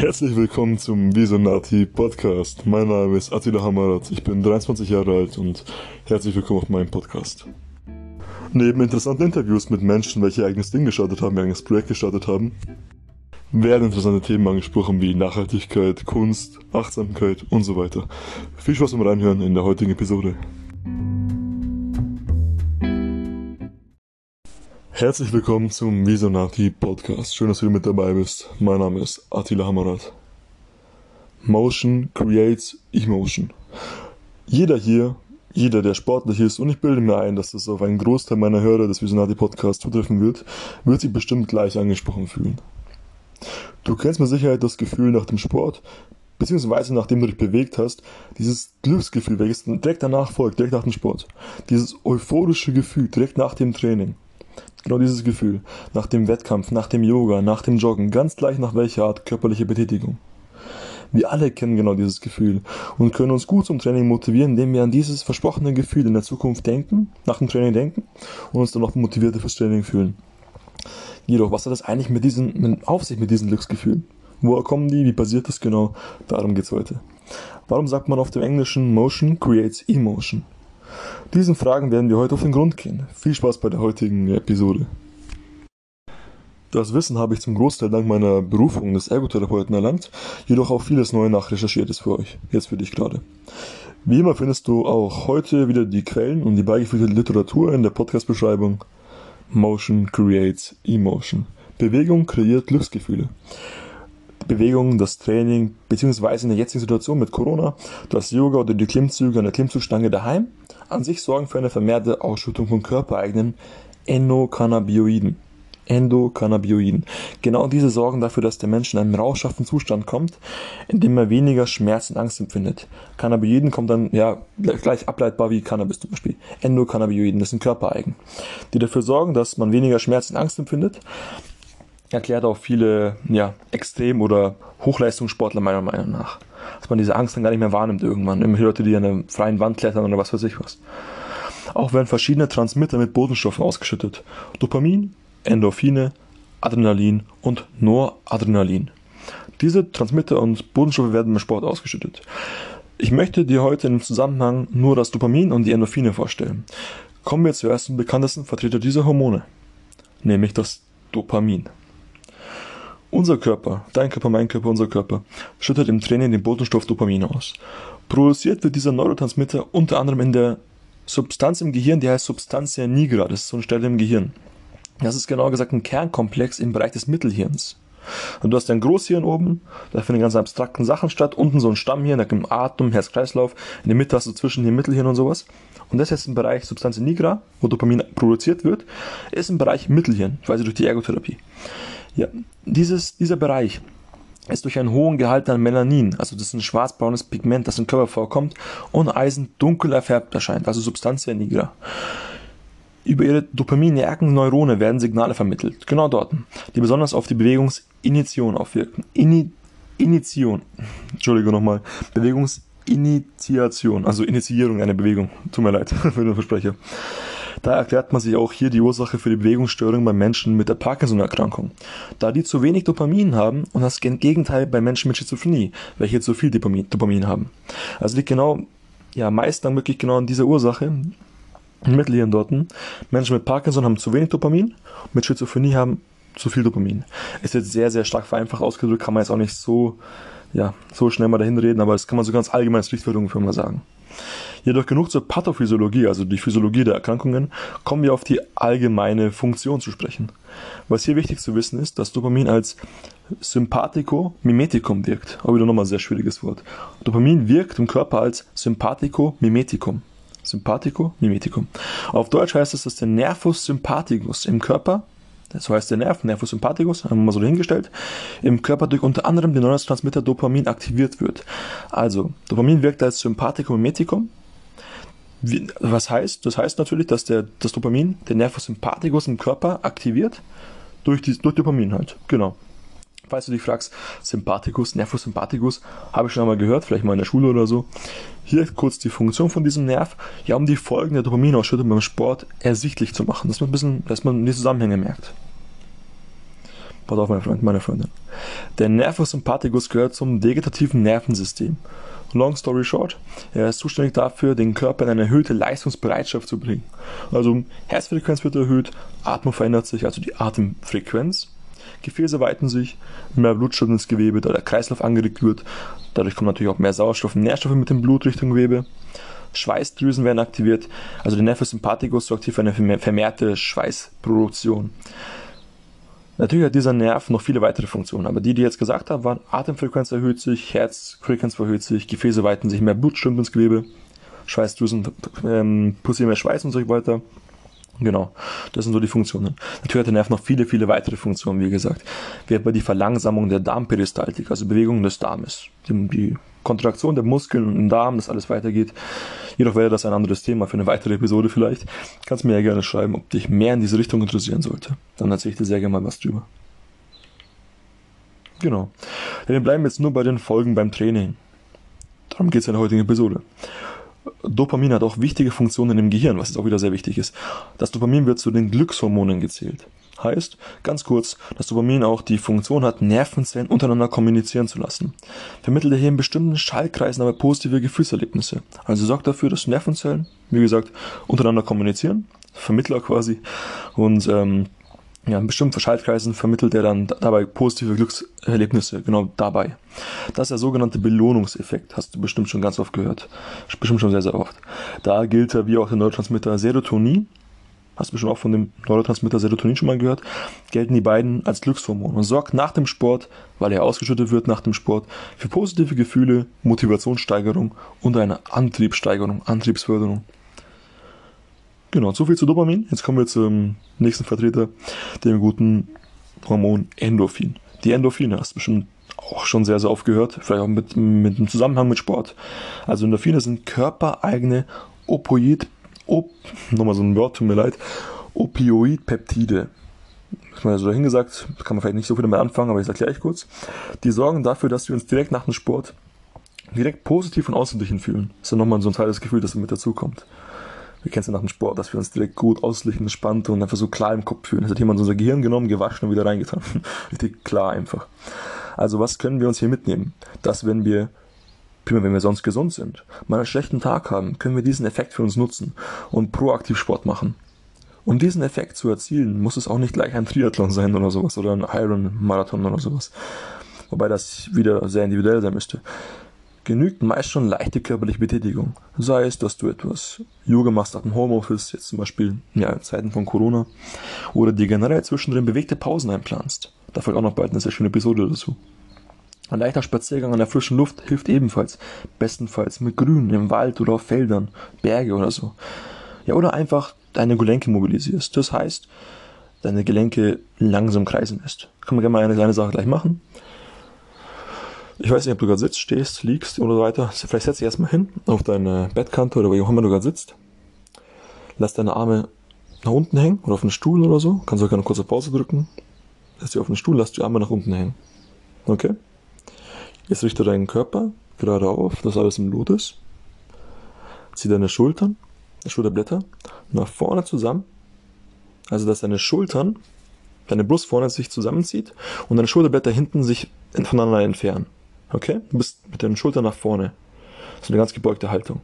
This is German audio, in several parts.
Herzlich willkommen zum Visonati Podcast. Mein Name ist Attila Hamarat, ich bin 23 Jahre alt und herzlich willkommen auf meinem Podcast. Neben interessanten Interviews mit Menschen, welche ihr eigenes Ding gestartet haben, ihr eigenes Projekt gestartet haben, werden interessante Themen angesprochen wie Nachhaltigkeit, Kunst, Achtsamkeit und so weiter. Viel Spaß beim Reinhören in der heutigen Episode. Herzlich willkommen zum Visonati Podcast. Schön, dass du mit dabei bist. Mein Name ist Attila Hamarat. Motion creates emotion. Jeder hier, jeder, der sportlich ist, und ich bilde mir ein, dass das auf einen Großteil meiner Hörer des Visionati Podcasts zutreffen wird, wird sich bestimmt gleich angesprochen fühlen. Du kennst mit Sicherheit das Gefühl nach dem Sport, beziehungsweise nachdem du dich bewegt hast, dieses Glücksgefühl, welches direkt danach folgt, direkt nach dem Sport. Dieses euphorische Gefühl direkt nach dem Training. Genau dieses Gefühl. Nach dem Wettkampf, nach dem Yoga, nach dem Joggen, ganz gleich nach welcher Art körperliche Betätigung. Wir alle kennen genau dieses Gefühl und können uns gut zum Training motivieren, indem wir an dieses versprochene Gefühl in der Zukunft denken, nach dem Training denken und uns dann noch motivierter fürs Training fühlen. Jedoch, was hat das eigentlich mit diesen, auf sich mit diesen Glücksgefühlen? Woher kommen die? Wie passiert das genau? Darum geht's heute. Warum sagt man auf dem Englischen Motion creates emotion? Diesen Fragen werden wir heute auf den Grund gehen. Viel Spaß bei der heutigen Episode. Das Wissen habe ich zum Großteil dank meiner Berufung des Ergotherapeuten erlangt, jedoch auch vieles Neue nachrecherchiert ist für euch, jetzt für dich gerade. Wie immer findest du auch heute wieder die Quellen und die beigefügte Literatur in der Podcast-Beschreibung. Motion creates emotion. Bewegung kreiert Glücksgefühle. Bewegung, das Training, beziehungsweise in der jetzigen Situation mit Corona, das Yoga oder die Klimmzüge an der Klimmzugstange daheim, an sich sorgen für eine vermehrte Ausschüttung von körpereigenen Endokannabinoiden. Endokannabinoiden. Genau diese sorgen dafür, dass der Mensch in einen rauschhaften Zustand kommt, in dem er weniger Schmerz und Angst empfindet. Cannabinoiden kommt dann ja gleich ableitbar wie Cannabis zum Beispiel. Endokannabinoiden, das sind körpereigen, die dafür sorgen, dass man weniger Schmerz und Angst empfindet. Erklärt auch viele ja, Extrem- oder Hochleistungssportler meiner Meinung nach dass man diese Angst dann gar nicht mehr wahrnimmt irgendwann. Immer Leute, die an einer freien Wand klettern oder was weiß ich was. Auch werden verschiedene Transmitter mit Botenstoffen ausgeschüttet. Dopamin, Endorphine, Adrenalin und Noradrenalin. Diese Transmitter und Bodenstoffe werden im Sport ausgeschüttet. Ich möchte dir heute im Zusammenhang nur das Dopamin und die Endorphine vorstellen. Kommen wir zuerst zum bekanntesten Vertreter dieser Hormone, nämlich das Dopamin. Unser Körper, dein Körper, mein Körper, unser Körper, schüttet im Training den Botenstoff Dopamin aus. Produziert wird dieser Neurotransmitter unter anderem in der Substanz im Gehirn, die heißt Substantia nigra, das ist so eine Stelle im Gehirn. Das ist genauer gesagt ein Kernkomplex im Bereich des Mittelhirns. Und du hast dein Großhirn oben, da finden ganz abstrakten Sachen statt, unten so ein Stammhirn, da gibt Atem, Herz-Kreislauf, in der Mitte hast du zwischen dem Mittelhirn und sowas. Und das ist im Bereich Substantia nigra, wo Dopamin produziert wird, ist im Bereich Mittelhirn, quasi durch die Ergotherapie. Ja, dieses, dieser Bereich ist durch einen hohen Gehalt an Melanin, also das ist ein schwarzbraunes Pigment, das im Körper vorkommt, und Eisen dunkel erfärbt erscheint, also Substantia nigra. Über ihre dopaminerken Neurone werden Signale vermittelt, genau dort, die besonders auf die Bewegungsinitiation aufwirken. Ini Initiation, Entschuldigung nochmal, Bewegungsinitiation, also Initiierung einer Bewegung, tut mir leid für den Versprecher. Da erklärt man sich auch hier die Ursache für die Bewegungsstörung bei Menschen mit der Parkinson-Erkrankung, da die zu wenig Dopamin haben und das Gegenteil bei Menschen mit Schizophrenie, welche zu viel Dopamin, haben. Also liegt genau, ja, meist dann wirklich genau an dieser Ursache, im Mittelhirn dort. Menschen mit Parkinson haben zu wenig Dopamin, mit Schizophrenie haben zu viel Dopamin. Ist jetzt sehr, sehr stark vereinfacht ausgedrückt, kann man jetzt auch nicht so, ja, so schnell mal dahin reden, aber das kann man so ganz allgemein als Richtwert ungefähr mal sagen. Jedoch genug zur Pathophysiologie, also die Physiologie der Erkrankungen, kommen wir auf die allgemeine Funktion zu sprechen. Was hier wichtig zu wissen ist, dass Dopamin als Sympathiko-Mimetikum wirkt. Auch wieder nochmal ein sehr schwieriges Wort. Dopamin wirkt im Körper als Sympathiko-Mimetikum. Sympathiko-Mimetikum. Auf Deutsch heißt es, dass der Nervus sympathicus im Körper so heißt der Nerv, Nervus sympathicus, haben wir mal so dahingestellt, im Körper durch unter anderem den Neurotransmitter Dopamin aktiviert wird. Also, Dopamin wirkt als Sympathikum und Metikum. Was heißt? Das heißt natürlich, dass der, das Dopamin den Nervus sympathicus im Körper aktiviert, durch, die, durch Dopamin halt. Genau. Falls du dich fragst, Sympathikus, Nervus sympathicus, habe ich schon einmal gehört, vielleicht mal in der Schule oder so. Hier kurz die Funktion von diesem Nerv, ja, um die Folgen der Dopaminausschüttung beim Sport ersichtlich zu machen, dass man ein bisschen, dass man die Zusammenhänge merkt. Pass auf, mein Freund, meine Freundin. Der Nervus sympathicus gehört zum vegetativen Nervensystem. Long story short, er ist zuständig dafür, den Körper in eine erhöhte Leistungsbereitschaft zu bringen. Also Herzfrequenz wird erhöht, Atmung verändert sich, also die Atemfrequenz. Gefäße weiten sich, mehr Blutstrom ins Gewebe, da der Kreislauf angeregt wird. Dadurch kommt natürlich auch mehr Sauerstoff und Nährstoffe mit dem Blut Richtung Gewebe. Schweißdrüsen werden aktiviert. Also der Nervus sympathicus sorgt hier für eine vermehrte Schweißproduktion. Natürlich hat dieser Nerv noch viele weitere Funktionen, aber die, die ich jetzt gesagt habe, waren Atemfrequenz erhöht sich, Herzfrequenz erhöht sich, Gefäße weiten sich, mehr Blut strömt ins Gewebe, Schweißdrüsen ähm, produzieren mehr Schweiß und so weiter. Genau, das sind so die Funktionen. Natürlich hat der Nerv noch viele, viele weitere Funktionen, wie gesagt. Wie etwa die Verlangsamung der Darmperistaltik, also Bewegung des Darmes. Die, Kontraktion der Muskeln im Darm, dass alles weitergeht. Jedoch wäre das ein anderes Thema für eine weitere Episode vielleicht. Kannst mir ja gerne schreiben, ob dich mehr in diese Richtung interessieren sollte. Dann erzähle ich dir sehr gerne mal was drüber. Genau. wir bleiben jetzt nur bei den Folgen beim Training. Darum geht es in der heutigen Episode. Dopamin hat auch wichtige Funktionen im Gehirn, was jetzt auch wieder sehr wichtig ist. Das Dopamin wird zu den Glückshormonen gezählt. Heißt, ganz kurz, dass Dopamin auch die Funktion hat, Nervenzellen untereinander kommunizieren zu lassen. Vermittelt hier in bestimmten Schallkreisen aber positive Gefühlserlebnisse. Also sorgt dafür, dass Nervenzellen, wie gesagt, untereinander kommunizieren, Vermittler quasi, und ähm, ja, in bestimmten Schaltkreisen vermittelt er dann dabei positive Glückserlebnisse, genau dabei. Das ist der sogenannte Belohnungseffekt, hast du bestimmt schon ganz oft gehört. Bestimmt schon sehr, sehr oft. Da gilt er wie auch der Neurotransmitter Serotonin hast du bestimmt auch von dem Neurotransmitter Serotonin schon mal gehört, gelten die beiden als Glückshormone und sorgt nach dem Sport, weil er ausgeschüttet wird nach dem Sport, für positive Gefühle, Motivationssteigerung und eine Antriebssteigerung, Antriebsförderung. Genau, so viel zu Dopamin. Jetzt kommen wir zum nächsten Vertreter, dem guten Hormon Endorphin. Die Endorphine hast du bestimmt auch schon sehr, sehr oft gehört, vielleicht auch mit, mit dem Zusammenhang mit Sport. Also Endorphine sind körpereigene Opioid Op nochmal so ein Wort, tut mir leid, Opioidpeptide. Ich meine, so dahingesagt, kann man vielleicht nicht so viel damit anfangen, aber ich erkläre ich kurz. Die sorgen dafür, dass wir uns direkt nach dem Sport direkt positiv und ausgeglichen fühlen. Das ist ja nochmal so ein Teil des Gefühls, das mit dazukommt. Wir kennen es ja nach dem Sport, dass wir uns direkt gut ausgeglichen, entspannt und einfach so klar im Kopf fühlen. Das hat jemand unser Gehirn genommen, gewaschen und wieder reingetan. Richtig klar einfach. Also was können wir uns hier mitnehmen? Dass wenn wir Prima, wenn wir sonst gesund sind, mal einen schlechten Tag haben, können wir diesen Effekt für uns nutzen und proaktiv Sport machen. Um diesen Effekt zu erzielen, muss es auch nicht gleich ein Triathlon sein oder sowas oder ein Iron-Marathon oder sowas. Wobei das wieder sehr individuell sein müsste. Genügt meist schon leichte körperliche Betätigung. Sei es, dass du etwas Yoga machst nach dem Homeoffice, jetzt zum Beispiel ja, in Zeiten von Corona, oder dir generell zwischendrin bewegte Pausen einplanst. Da folgt auch noch bald eine sehr schöne Episode dazu. Ein leichter Spaziergang an der frischen Luft hilft ebenfalls. Bestenfalls mit Grün im Wald oder auf Feldern, Berge oder so. Ja, oder einfach deine Gelenke mobilisierst. Das heißt, deine Gelenke langsam kreisen lässt. Kann man gerne mal eine kleine Sache gleich machen. Ich weiß nicht, ob du gerade sitzt, stehst, liegst oder so weiter. Vielleicht setz dich erstmal hin auf deine Bettkante oder wo auch immer du gerade sitzt. Lass deine Arme nach unten hängen oder auf den Stuhl oder so. Kannst auch gerne eine kurze Pause drücken. Lass dich auf den Stuhl, lass die Arme nach unten hängen. Okay? Jetzt richte deinen Körper gerade auf, dass alles im Lot ist. Zieh deine Schultern, Schulterblätter nach vorne zusammen. Also, dass deine Schultern, deine Brust vorne sich zusammenzieht und deine Schulterblätter hinten sich voneinander entfernen. Okay? Du bist mit den Schultern nach vorne. Ist eine ganz gebeugte Haltung.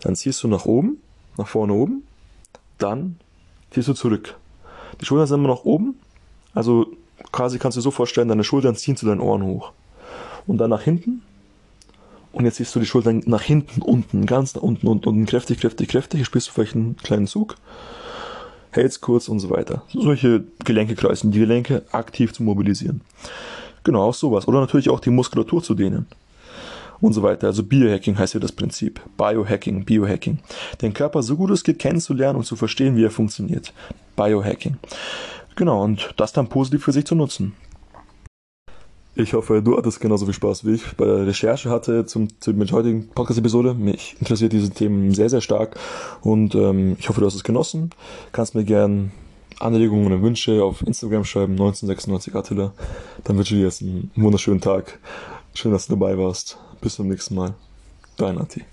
Dann ziehst du nach oben, nach vorne oben. Dann ziehst du zurück. Die Schultern sind immer noch oben. Also quasi kannst du dir so vorstellen, deine Schultern ziehen zu deinen Ohren hoch und dann nach hinten. Und jetzt siehst du die Schultern nach hinten, unten, ganz nach unten, unten, unten, kräftig, kräftig, kräftig. Hier spielst du vielleicht einen kleinen Zug, hältst kurz und so weiter. Solche Gelenke kreisen, die Gelenke aktiv zu mobilisieren. Genau, auch sowas. Oder natürlich auch die Muskulatur zu dehnen. Und so weiter. Also Biohacking heißt ja das Prinzip. Biohacking, Biohacking. Den Körper so gut es geht kennenzulernen und zu verstehen, wie er funktioniert. Biohacking. Genau, und das dann positiv für sich zu nutzen. Ich hoffe, du hattest genauso viel Spaß wie ich bei der Recherche hatte zum, zum heutigen Podcast-Episode. Mich interessiert diese Themen sehr, sehr stark und ähm, ich hoffe, du hast es genossen. Kannst mir gern Anregungen und Wünsche auf Instagram schreiben, 1996 Attila. Dann wünsche ich dir jetzt einen wunderschönen Tag. Schön, dass du dabei warst. Bis zum nächsten Mal. Dein Atti.